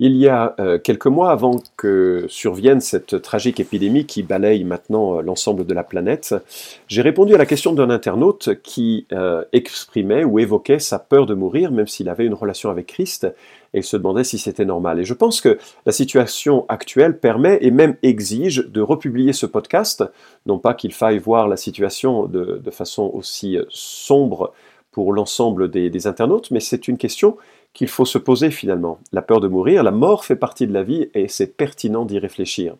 Il y a euh, quelques mois, avant que survienne cette tragique épidémie qui balaye maintenant euh, l'ensemble de la planète, j'ai répondu à la question d'un internaute qui euh, exprimait ou évoquait sa peur de mourir, même s'il avait une relation avec Christ, et se demandait si c'était normal. Et je pense que la situation actuelle permet et même exige de republier ce podcast, non pas qu'il faille voir la situation de, façon aussi sombre pour l'ensemble des internautes, mais c'est une question qu'il faut se poser finalement. La peur de mourir, la mort fait partie de la vie et c'est pertinent d'y réfléchir.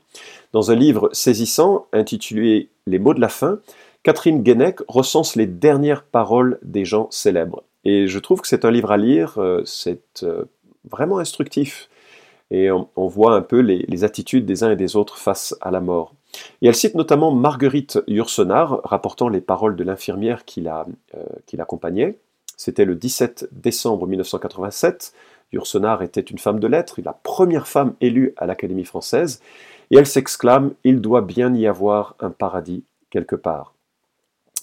Dans un livre saisissant intitulé Les mots de la fin, Catherine Guenec recense les dernières paroles des gens célèbres. Et je trouve que c'est un livre à lire, euh, c'est euh, vraiment instructif. Et on, voit un peu les, attitudes des uns et des autres face à la mort. Et elle cite notamment Marguerite Yourcenar, rapportant les paroles de l'infirmière qui euh, l'accompagnait. C'était le 17 décembre 1987. Yourcenar était une femme de lettres, la première femme élue à l'Académie française, et elle s'exclame Il doit bien y avoir un paradis quelque part.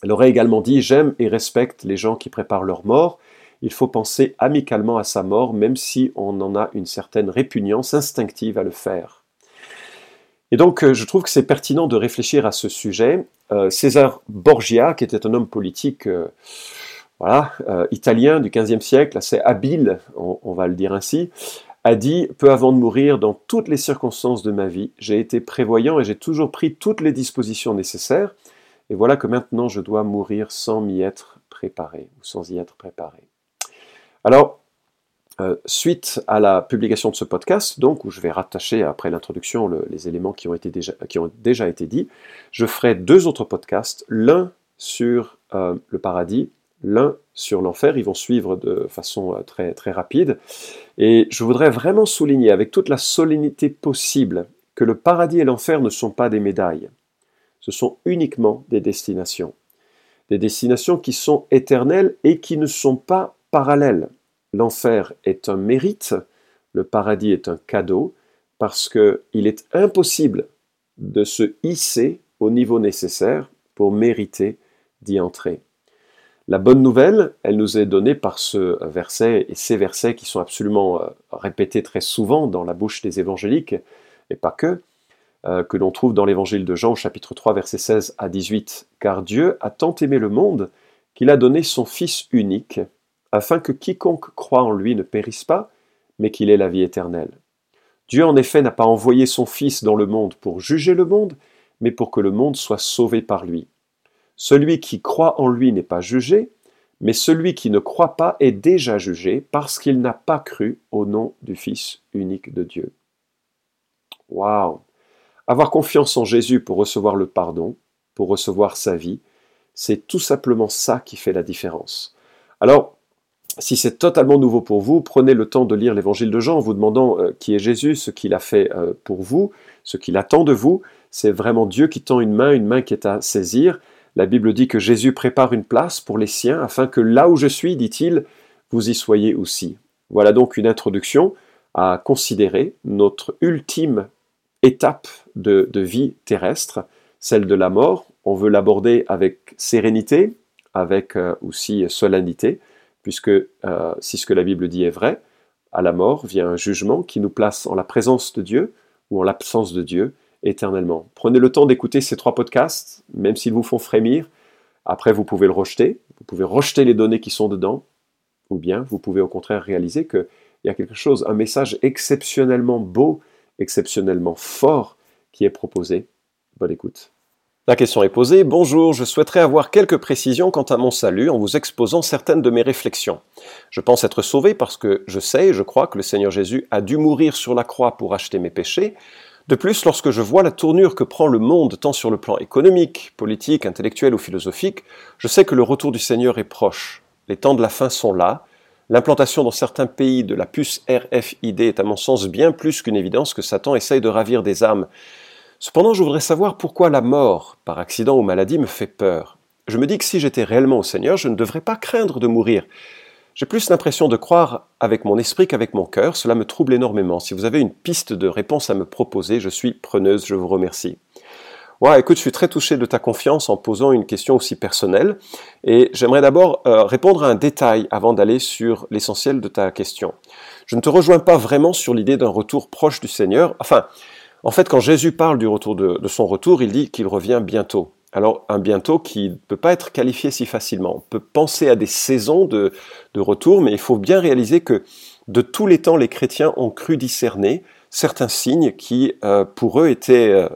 Elle aurait également dit J'aime et respecte les gens qui préparent leur mort. Il faut penser amicalement à sa mort, même si on en a une certaine répugnance instinctive à le faire. Et donc, euh, je trouve que c'est pertinent de réfléchir à ce sujet. Euh, César Borgia, qui était un homme politique euh, voilà, euh, italien du XVe siècle, assez habile, on, va le dire ainsi, a dit Peu avant de mourir, dans toutes les circonstances de ma vie, j'ai été prévoyant et j'ai toujours pris toutes les dispositions nécessaires, et voilà que maintenant je dois mourir sans m'y être préparé, ou sans y être préparé. Alors, euh, suite à la publication de ce podcast, donc où je vais rattacher après l'introduction les éléments qui ont, été déjà, qui ont déjà été dits, je ferai deux autres podcasts, l'un sur euh, le paradis l'un sur l'enfer. Ils vont suivre de façon euh, très, très rapide. Et je voudrais vraiment souligner avec toute la solennité possible que le paradis et l'enfer ne sont pas des médailles. Ce sont uniquement des destinations. Des destinations qui sont éternelles et qui ne sont pas parallèles. L'enfer est un mérite, le paradis est un cadeau, parce qu'il est impossible de se hisser au niveau nécessaire pour mériter d'y entrer. La bonne nouvelle, elle nous est donnée par ce verset et ces versets qui sont absolument euh, répétés très souvent dans la bouche des évangéliques, et pas que, euh, que l'on trouve dans l'évangile de Jean chapitre 3 versets 16 à 18. Car Dieu a tant aimé le monde qu'il a donné son Fils unique, afin que quiconque croit en lui ne périsse pas, mais qu'il ait la vie éternelle. Dieu en effet n'a pas envoyé son Fils dans le monde pour juger le monde, mais pour que le monde soit sauvé par lui. Celui qui croit en lui n'est pas jugé, mais celui qui ne croit pas est déjà jugé parce qu'il n'a pas cru au nom du Fils unique de Dieu. Waouh Avoir confiance en Jésus pour recevoir le pardon, pour recevoir sa vie, c'est tout simplement ça qui fait la différence. Alors, si c'est totalement nouveau pour vous, prenez le temps de lire l'évangile de Jean en vous demandant euh, qui est Jésus, ce qu'il a fait euh, pour vous, ce qu'il attend de vous. C'est vraiment Dieu qui tend une main, une main qui est à saisir. La Bible dit que Jésus prépare une place pour les siens afin que là où je suis, dit-il, vous y soyez aussi. Voilà donc une introduction à considérer notre ultime étape de, vie terrestre, celle de la mort. On veut l'aborder avec sérénité, avec euh, aussi solennité, puisque euh, si ce que la Bible dit est vrai, à la mort vient un jugement qui nous place en la présence de Dieu ou en l'absence de Dieu, éternellement. Prenez le temps d'écouter ces trois podcasts, même s'ils vous font frémir. Après, vous pouvez le rejeter, vous pouvez rejeter les données qui sont dedans, ou bien vous pouvez au contraire réaliser qu'il y a quelque chose, un message exceptionnellement beau, exceptionnellement fort qui est proposé. Bonne écoute. La question est posée. Bonjour, je souhaiterais avoir quelques précisions quant à mon salut en vous exposant certaines de mes réflexions. Je pense être sauvé parce que je sais et je crois que le Seigneur Jésus a dû mourir sur la croix pour acheter mes péchés, de plus, lorsque je vois la tournure que prend le monde, tant sur le plan économique, politique, intellectuel ou philosophique, je sais que le retour du Seigneur est proche. Les temps de la fin sont là. L'implantation dans certains pays de la puce RFID est à mon sens bien plus qu'une évidence que Satan essaye de ravir des âmes. Cependant, je voudrais savoir pourquoi la mort, par accident ou maladie, me fait peur. Je me dis que si j'étais réellement au Seigneur, je ne devrais pas craindre de mourir. J'ai plus l'impression de croire avec mon esprit qu'avec mon cœur. Cela me trouble énormément. Si vous avez une piste de réponse à me proposer, je suis preneuse. Je vous remercie. Ouais, écoute, je suis très touché de ta confiance en posant une question aussi personnelle. Et j'aimerais d'abord euh, répondre à un détail avant d'aller sur l'essentiel de ta question. Je ne te rejoins pas vraiment sur l'idée d'un retour proche du Seigneur. Enfin, en fait, quand Jésus parle du retour de, de son retour, il dit qu'il revient bientôt. Alors un bientôt qui ne peut pas être qualifié si facilement. On peut penser à des saisons de, retour, mais il faut bien réaliser que de tous les temps, les chrétiens ont cru discerner certains signes qui, euh, pour eux, étaient euh,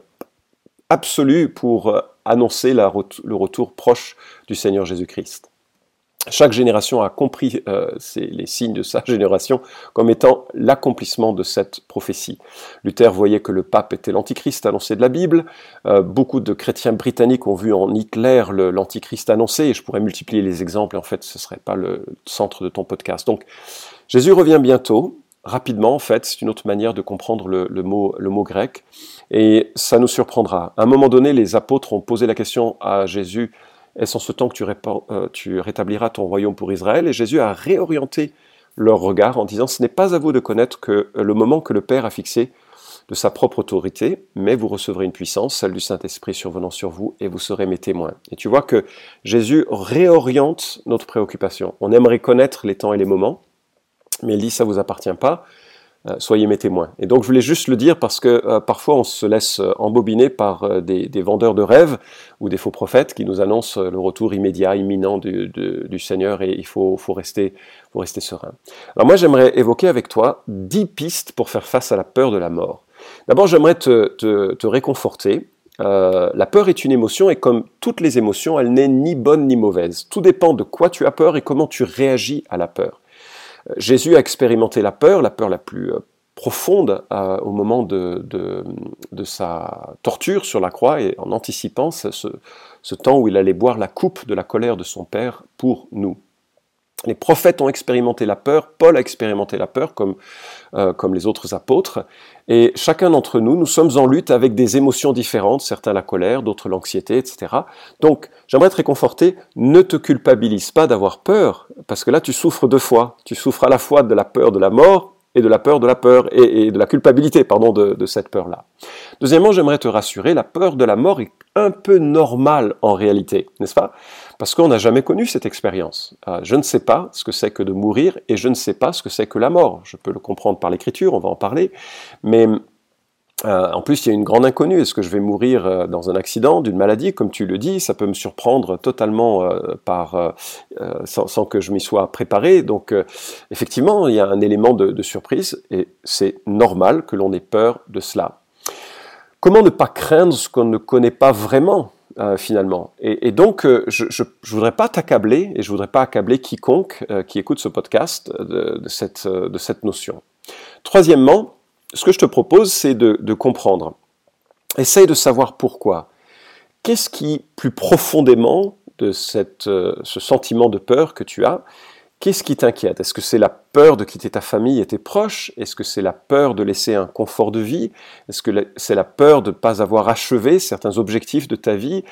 absolus pour euh, annoncer le retour proche du Seigneur Jésus-Christ. Chaque génération a compris euh, les signes de sa génération comme étant l'accomplissement de cette prophétie. Luther voyait que le pape était l'antichrist annoncé de la Bible. Euh, beaucoup de chrétiens britanniques ont vu en Hitler l'antichrist annoncé, et je pourrais multiplier les exemples, en fait ce ne serait pas le centre de ton podcast. Donc Jésus revient bientôt, rapidement en fait, c'est une autre manière de comprendre le, mot, le mot grec, et ça nous surprendra. À un moment donné, les apôtres ont posé la question à Jésus, est-ce en ce temps que tu, euh, tu, rétabliras ton royaume pour Israël Et Jésus a réorienté leur regard en disant, ce n'est pas à vous de connaître que euh, le moment que le Père a fixé de sa propre autorité, mais vous recevrez une puissance, celle du Saint-Esprit survenant sur vous, et vous serez mes témoins. Et tu vois que Jésus réoriente notre préoccupation. On aimerait connaître les temps et les moments, mais il dit, ça vous appartient pas, soyez mes témoins. Et donc je voulais juste le dire parce que euh, parfois on se laisse euh, embobiner par des, vendeurs de rêves ou des faux prophètes qui nous annoncent le retour immédiat, imminent du, Seigneur et il faut, rester, serein. Alors moi j'aimerais évoquer avec toi dix pistes pour faire face à la peur de la mort. D'abord j'aimerais te, réconforter. la peur est une émotion et comme toutes les émotions, elle n'est ni bonne ni mauvaise. Tout dépend de quoi tu as peur et comment tu réagis à la peur. Jésus a expérimenté la peur, la peur la plus euh, profonde euh, au moment de, sa torture sur la croix et en anticipant ce, temps où il allait boire la coupe de la colère de son Père pour nous. Les prophètes ont expérimenté la peur, Paul a expérimenté la peur comme, euh, comme les autres apôtres, et chacun d'entre nous, nous sommes en lutte avec des émotions différentes, certains la colère, d'autres l'anxiété, etc. Donc, j'aimerais te réconforter, ne te culpabilise pas d'avoir peur, parce que là, tu souffres deux fois. Tu souffres à la fois de la peur de la mort et de la peur de la peur et, de la culpabilité, pardon, de, cette peur-là. Deuxièmement, j'aimerais te rassurer, la peur de la mort est un peu normale en réalité, n'est-ce pas? Parce qu'on n'a jamais connu cette expérience. Euh, je ne sais pas ce que c'est que de mourir et je ne sais pas ce que c'est que la mort. Je peux le comprendre par l'écriture, on va en parler, mais euh, en plus, il y a une grande inconnue. Est-ce que je vais mourir euh, dans un accident, d'une maladie? Comme tu le dis, ça peut me surprendre totalement sans, que je m'y sois préparé. Donc, effectivement, il y a un élément de, surprise et c'est normal que l'on ait peur de cela. Comment ne pas craindre ce qu'on ne connaît pas vraiment finalement? Et, donc, je ne voudrais pas t'accabler, et je voudrais pas accabler quiconque qui écoute ce podcast de, cette, notion. Troisièmement, ce que je te propose, c'est de, comprendre. Essaye de savoir pourquoi. Qu'est-ce qui, plus profondément de euh, ce sentiment de peur que tu as, qu'est-ce qui t'inquiète? Est-ce que c'est la peur de quitter ta famille et tes proches? Est-ce que c'est la peur de laisser un confort de vie? Est-ce que c'est la peur de ne pas avoir achevé certains objectifs de ta vie?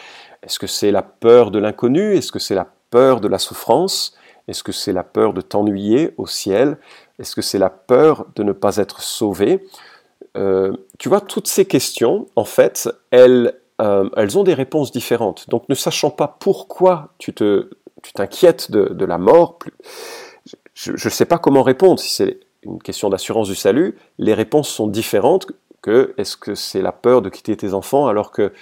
Est-ce que c'est la peur de l'inconnu? Est-ce que c'est la peur de la souffrance? Est-ce que c'est la peur de t'ennuyer au ciel? Est-ce que c'est la peur de ne pas être sauvé? Euh, Tu vois, toutes ces questions, en fait, elles, euh, elles ont des réponses différentes. Donc ne sachant pas pourquoi tu te, tu t'inquiètes de, la mort, je ne sais pas comment répondre. Si c'est une question d'assurance du salut, les réponses sont différentes que est-ce que c'est la peur de quitter tes enfants alors que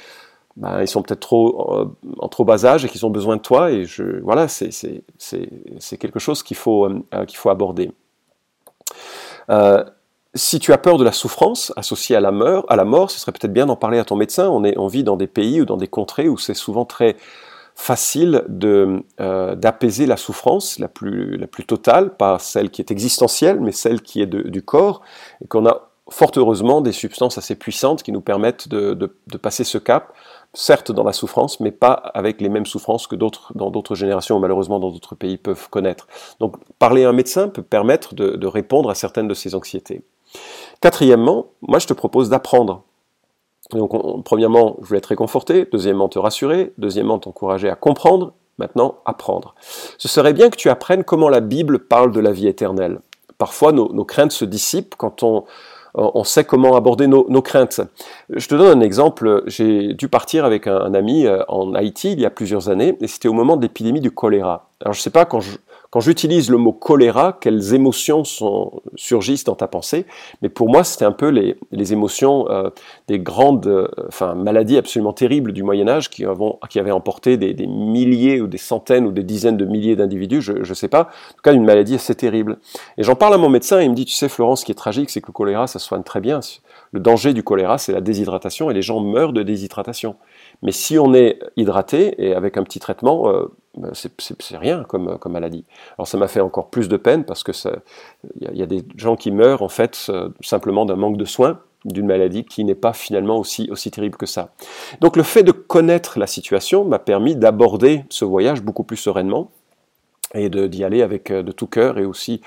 ben, ils sont peut-être euh, en trop bas âge et qu'ils ont besoin de toi et je voilà c'est quelque chose qu'il faut faut aborder. Euh, si tu as peur de la souffrance associée à la mort, à la mort ce serait peut-être bien d'en parler à ton médecin. On, est, on vit dans des pays ou dans des contrées où c'est souvent très facile de, euh, d'apaiser la souffrance la plus, la plus totale, pas celle qui est existentielle, mais celle qui est du corps, et qu'on a fort heureusement des substances assez puissantes qui nous permettent de, de passer ce cap certes dans la souffrance, mais pas avec les mêmes souffrances que d'autres dans d'autres générations, ou malheureusement dans d'autres pays peuvent connaître. Donc parler à un médecin peut permettre de, répondre à certaines de ces anxiétés. Quatrièmement, moi je te propose d'apprendre. Donc premièrement, je voulais te réconforter, deuxièmement te rassurer, deuxièmement t'encourager à comprendre, maintenant apprendre. Ce serait bien que tu apprennes comment la Bible parle de la vie éternelle. Parfois, nos, nos craintes se dissipent quand on, on sait comment aborder nos, craintes. Je te donne un exemple. J'ai dû partir avec un, ami euh, en Haïti il y a plusieurs années, et c'était au moment de l'épidémie du choléra. Alors je ne sais pas quand je, quand j'utilise le mot choléra, quelles émotions sont, surgissent dans ta pensée? Mais pour moi, c'était un peu les, les émotions euh, des grandes euh, enfin, maladies absolument terribles du Moyen Âge qui, avons, qui avaient emporté des, des, milliers ou des centaines ou des dizaines de milliers d'individus, je ne sais pas. En tout cas, une maladie assez terrible. Et j'en parle à mon médecin et il me dit, tu sais Florence, ce qui est tragique, c'est que le choléra, ça soigne très bien. Le danger du choléra, c'est la déshydratation et les gens meurent de déshydratation. Mais si on est hydraté et avec un petit traitement, euh, ben, c'est rien comme, maladie. Alors ça m'a fait encore plus de peine parce que il y, a des gens qui meurent en fait euh, simplement d'un manque de soins d'une maladie qui n'est pas finalement aussi, aussi terrible que ça. Donc le fait de connaître la situation m'a permis d'aborder ce voyage beaucoup plus sereinement et d'y aller avec euh, de tout cœur et aussi,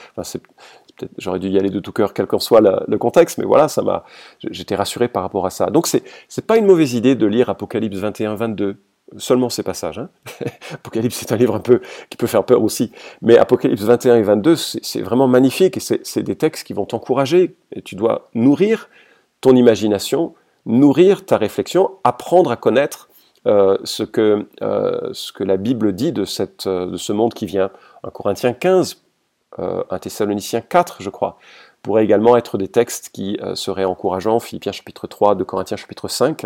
j'aurais dû y aller de tout cœur quel qu'en soit le contexte, mais voilà, ça m'a, j'étais rassuré par rapport à ça. Donc c'est, c'est pas une mauvaise idée de lire Apocalypse 21, 22, seulement ces passages. Hein. Apocalypse, c'est un livre un peu qui peut faire peur aussi. Mais Apocalypse 21 et 22, c'est vraiment magnifique et c'est des textes qui vont t'encourager. Et tu dois nourrir ton imagination, nourrir ta réflexion, apprendre à connaître euh, ce, que, euh, ce que la Bible dit de, cette, euh, de ce monde qui vient. Un Corinthiens 15, un Thessaloniciens 4, je crois, pourrait également être des textes qui seraient encourageants. Philippiens chapitre 3, de Corinthiens chapitre 5.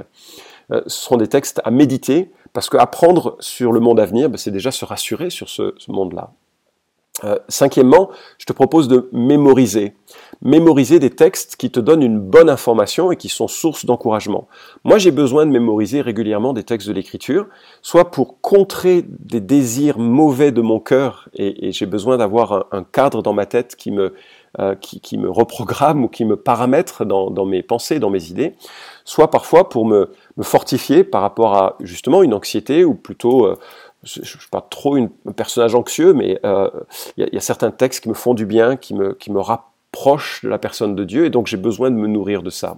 ce seront des textes à méditer parce qu'apprendre sur le monde à venir, ben, c'est déjà se rassurer sur ce, monde-là. Euh, cinquièmement, je te propose de mémoriser. Mémoriser des textes qui te donnent une bonne information et qui sont source d'encouragement. Moi, j'ai besoin de mémoriser régulièrement des textes de l'Écriture, soit pour contrer des désirs mauvais de mon cœur, et, j'ai besoin d'avoir un, cadre dans ma tête qui me, euh, qui, me reprogramme ou qui me paramètre dans, mes pensées, dans mes idées, soit parfois pour me, me fortifier par rapport à justement une anxiété ou plutôt, euh, je ne suis pas trop une, un personnage anxieux, mais euh, il y, a certains textes qui me font du bien, qui me, qui me rapprochent de la personne de Dieu, et donc j'ai besoin de me nourrir de ça.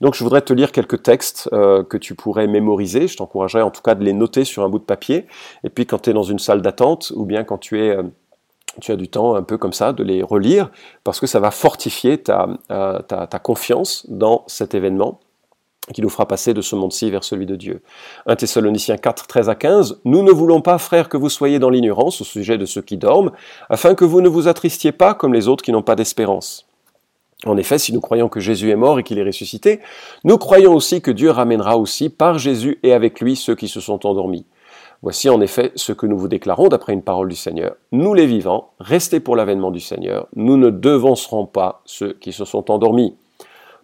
Donc je voudrais te lire quelques textes euh, que tu pourrais mémoriser, je t'encouragerais en tout cas de les noter sur un bout de papier, et puis quand tu es dans une salle d'attente, ou bien quand tu es tu as du temps un peu comme ça de les relire parce que ça va fortifier ta, ta confiance dans cet événement qui nous fera passer de ce monde-ci vers celui de Dieu. 1 Thessaloniciens 4, 13 à 15, Nous ne voulons pas, frères, que vous soyez dans l'ignorance au sujet de ceux qui dorment, afin que vous ne vous attristiez pas comme les autres qui n'ont pas d'espérance. En effet, si nous croyons que Jésus est mort et qu'il est ressuscité, nous croyons aussi que Dieu ramènera aussi par Jésus et avec lui ceux qui se sont endormis. Voici en effet ce que nous vous déclarons d'après une parole du Seigneur. Nous les vivants, restez pour l'avènement du Seigneur, nous ne devancerons pas ceux qui se sont endormis.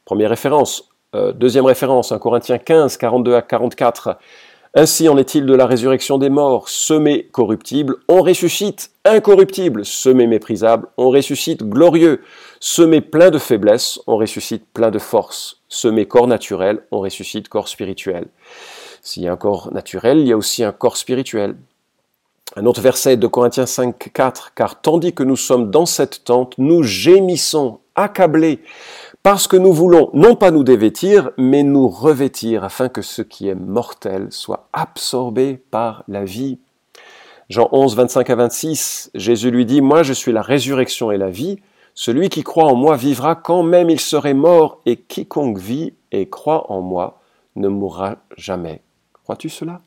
Première référence, euh, deuxième référence, 1 Corinthiens 15, 42 à 44. Ainsi en est-il de la résurrection des morts, semé corruptible, on ressuscite incorruptible, semé méprisable, on ressuscite glorieux, semé plein de faiblesse, on ressuscite plein de force, semé corps naturel, on ressuscite corps spirituel. S'il y a un corps naturel, il y a aussi un corps spirituel. Un autre verset de Corinthiens 5, 4, car tandis que nous sommes dans cette tente, nous gémissons, accablés, parce que nous voulons non pas nous dévêtir, mais nous revêtir, afin que ce qui est mortel soit absorbé par la vie. Jean 11, 25 à 26, Jésus lui dit, Moi je suis la résurrection et la vie, celui qui croit en moi vivra quand même il serait mort, et quiconque vit et croit en moi ne mourra jamais. Crois-tu cela?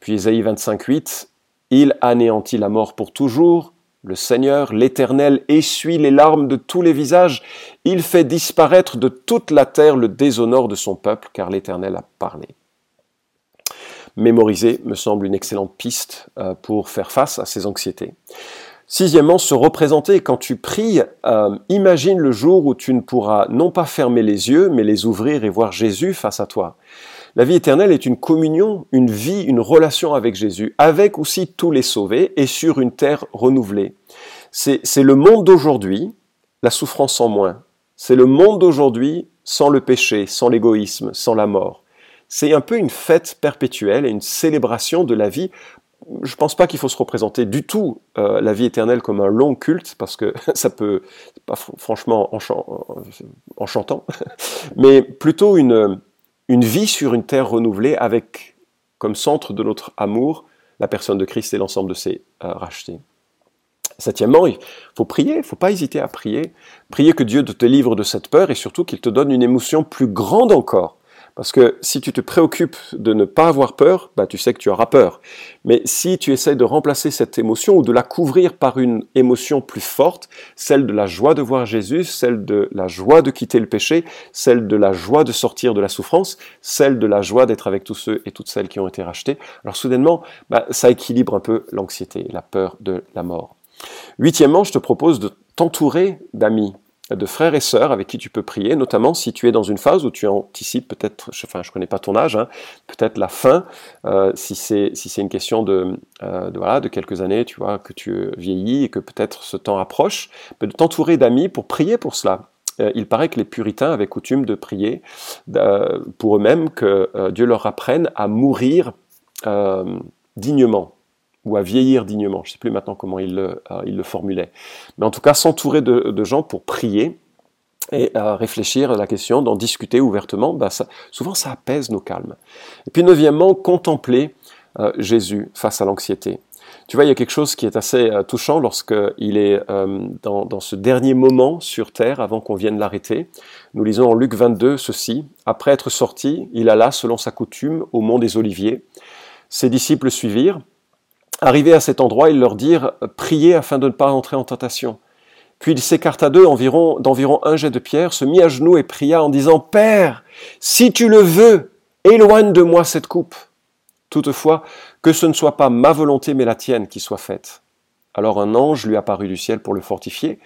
Puis Isaïe 25, 8, Il anéantit la mort pour toujours, le Seigneur, l'Éternel, essuie les larmes de tous les visages. Il fait disparaître de toute la terre le déshonneur de son peuple, car l'Éternel a parlé. Mémoriser me semble une excellente piste euh, pour faire face à ces anxiétés. Sixièmement, se représenter quand tu pries, euh, imagine le jour où tu ne pourras non pas fermer les yeux, mais les ouvrir et voir Jésus face à toi. La vie éternelle est une communion, une vie, une relation avec Jésus, avec aussi tous les sauvés et sur une terre renouvelée. C'est le monde d'aujourd'hui, la souffrance en moins. C'est le monde d'aujourd'hui sans le péché, sans l'égoïsme, sans la mort. C'est un peu une fête perpétuelle et une célébration de la vie. Je ne pense pas qu'il faut se représenter du tout euh, la vie éternelle comme un long culte, parce que ça peut, pas franchement enchantant, mais plutôt une, une vie sur une terre renouvelée avec comme centre de notre amour la personne de Christ et l'ensemble de ses rachetés. Septièmement, il faut prier, il ne faut pas hésiter à prier. Prier que Dieu te livre de cette peur et surtout qu'il te donne une émotion plus grande encore. Parce que si tu te préoccupes de ne pas avoir peur, bah, tu sais que tu auras peur. Mais si tu essaies de remplacer cette émotion ou de la couvrir par une émotion plus forte, celle de la joie de voir Jésus, celle de la joie de quitter le péché, celle de la joie de sortir de la souffrance, celle de la joie d'être avec tous ceux et toutes celles qui ont été rachetés, alors soudainement, bah, ça équilibre un peu l'anxiété, la peur de la mort. Huitièmement, je te propose de t'entourer d'amis, de frères et sœurs avec qui tu peux prier, notamment si tu es dans une phase où tu anticipes peut-être, enfin je ne connais pas ton âge, hein, peut-être la fin, euh, si c'est si c'est une question de, euh, de, voilà de quelques années, tu vois que tu vieillis et que peut-être ce temps approche, de t'entourer d'amis pour prier pour cela. Euh, il paraît que les puritains avaient coutume de prier pour eux-mêmes que Dieu leur apprenne à mourir dignement ou à vieillir dignement. Je ne sais plus maintenant comment il le, euh, il le formulait. Mais en tout cas, s'entourer de, de, gens pour prier et euh, réfléchir à la question, d'en discuter ouvertement, bah, ça, souvent ça apaise nos calmes. Et puis neuvièmement, contempler euh, Jésus face à l'anxiété. Tu vois, il y a quelque chose qui est assez touchant lorsqu'il est dans, dans, ce dernier moment sur terre avant qu'on vienne l'arrêter. Nous lisons en Luc 22 ceci. Après être sorti, il alla, selon sa coutume, au mont des Oliviers. Ses disciples suivirent. Arrivé à cet endroit, ils leur dirent Priez afin de ne pas entrer en tentation. Puis il s'écarta d'eux environ, d'environ un jet de pierre, se mit à genoux et pria en disant Père, si tu le veux, éloigne de moi cette coupe. Toutefois, que ce ne soit pas ma volonté mais la tienne qui soit faite. Alors un ange lui apparut du ciel pour le fortifier.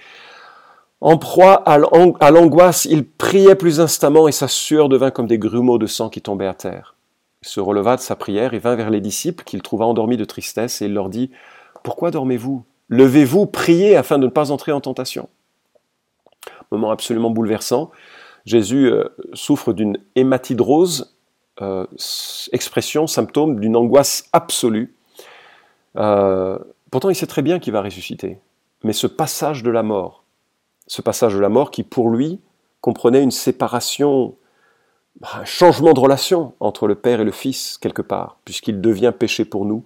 En proie à l'angoisse, il priait plus instamment et sa sueur devint comme des grumeaux de sang qui tombaient à terre. Se releva de sa prière et vint vers les disciples qu'il trouva endormis de tristesse et il leur dit Pourquoi dormez-vous? Levez-vous, priez afin de ne pas entrer en tentation. Moment absolument bouleversant. Jésus euh, souffre d'une hématidrose, euh, expression, symptôme d'une angoisse absolue. Euh, pourtant, il sait très bien qu'il va ressusciter. Mais ce passage de la mort, ce passage de la mort qui pour lui comprenait une séparation un changement de relation entre le Père et le Fils, quelque part, puisqu'il devient péché pour nous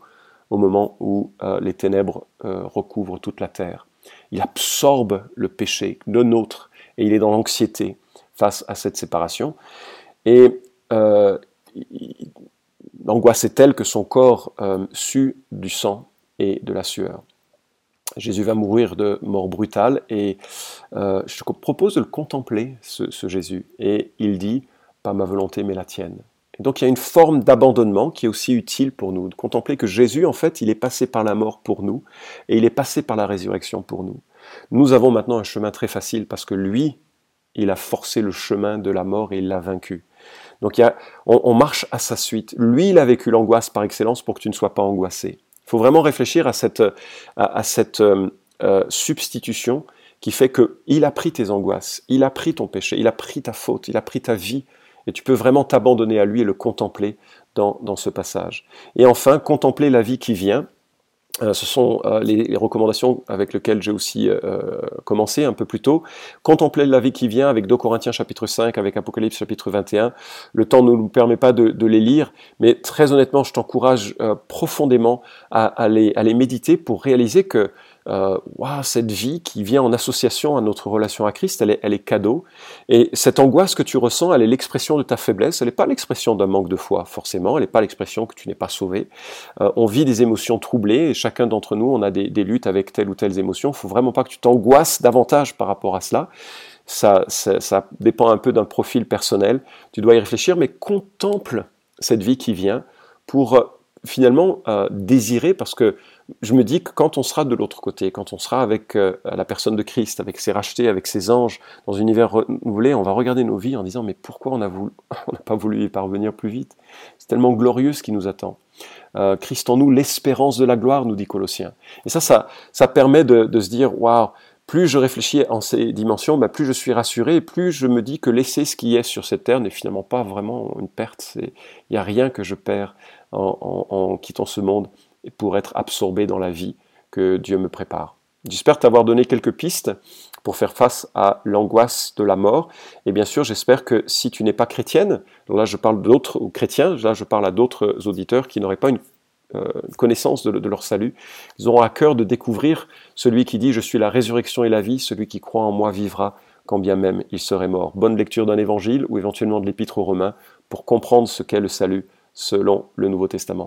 au moment où euh, les ténèbres euh, recouvrent toute la terre. Il absorbe le péché, le nôtre, et il est dans l'anxiété face à cette séparation. Et euh, l'angoisse est telle que son corps sue du sang et de la sueur. Jésus va mourir de mort brutale et je te propose de le contempler, ce, ce Jésus. Et il dit, pas ma volonté mais la tienne. Et donc il y a une forme d'abandonnement qui est aussi utile pour nous, de contempler que Jésus, en fait, il est passé par la mort pour nous et il est passé par la résurrection pour nous. Nous avons maintenant un chemin très facile parce que lui, il a forcé le chemin de la mort et il l'a vaincu. Donc il y a, on, marche à sa suite. Lui, il a vécu l'angoisse par excellence pour que tu ne sois pas angoissé. Il faut vraiment réfléchir à cette, à, cette euh, euh, substitution qui fait que il a pris tes angoisses, il a pris ton péché, il a pris ta faute, il a pris ta vie et tu peux vraiment t'abandonner à lui et le contempler dans, ce passage. Et enfin, contempler la vie qui vient. Euh, ce sont euh, les, recommandations avec lesquelles j'ai aussi euh, commencé un peu plus tôt. Contempler la vie qui vient avec 2 Corinthiens chapitre 5, avec Apocalypse chapitre 21. Le temps ne nous permet pas de, les lire, mais très honnêtement, je t'encourage profondément à, à les méditer pour réaliser que euh, cette vie qui vient en association à notre relation à Christ, elle est, cadeau. Et cette angoisse que tu ressens, elle est l'expression de ta faiblesse, elle n'est pas l'expression d'un manque de foi, forcément, elle n'est pas l'expression que tu n'es pas sauvé. Euh, on vit des émotions troublées, et chacun d'entre nous, on a des, luttes avec telle ou telle émotion. Il faut vraiment pas que tu t'angoisses davantage par rapport à cela. Ça, dépend un peu d'un profil personnel. Tu dois y réfléchir, mais contemple cette vie qui vient pour euh, finalement désirer, parce que je me dis que quand on sera de l'autre côté, quand on sera avec euh, la personne de Christ, avec ses rachetés, avec ses anges, dans un univers renouvelé, on va regarder nos vies en disant mais pourquoi on n'a pas voulu y parvenir plus vite? C'est tellement glorieux ce qui nous attend. Euh, Christ en nous, l'espérance de la gloire, nous dit Colossiens. Et ça, ça, permet de, de se dire waouh, plus je réfléchis en ces dimensions, bah, plus je suis rassuré, et plus je me dis que laisser ce qui est sur cette terre n'est finalement pas vraiment une perte. Il n'y a rien que je perds en, en quittant ce monde pour être absorbé dans la vie que Dieu me prépare. J'espère t'avoir donné quelques pistes pour faire face à l'angoisse de la mort. Et bien sûr, j'espère que si tu n'es pas chrétienne, là je parle d'autres chrétiens, là je parle à d'autres auditeurs qui n'auraient pas une connaissance de, leur salut. Ils auront à cœur de découvrir celui qui dit Je suis la résurrection et la vie, celui qui croit en moi vivra quand bien même il serait mort. Bonne lecture d'un évangile ou éventuellement de l'épître aux Romains pour comprendre ce qu'est le salut selon le Nouveau Testament.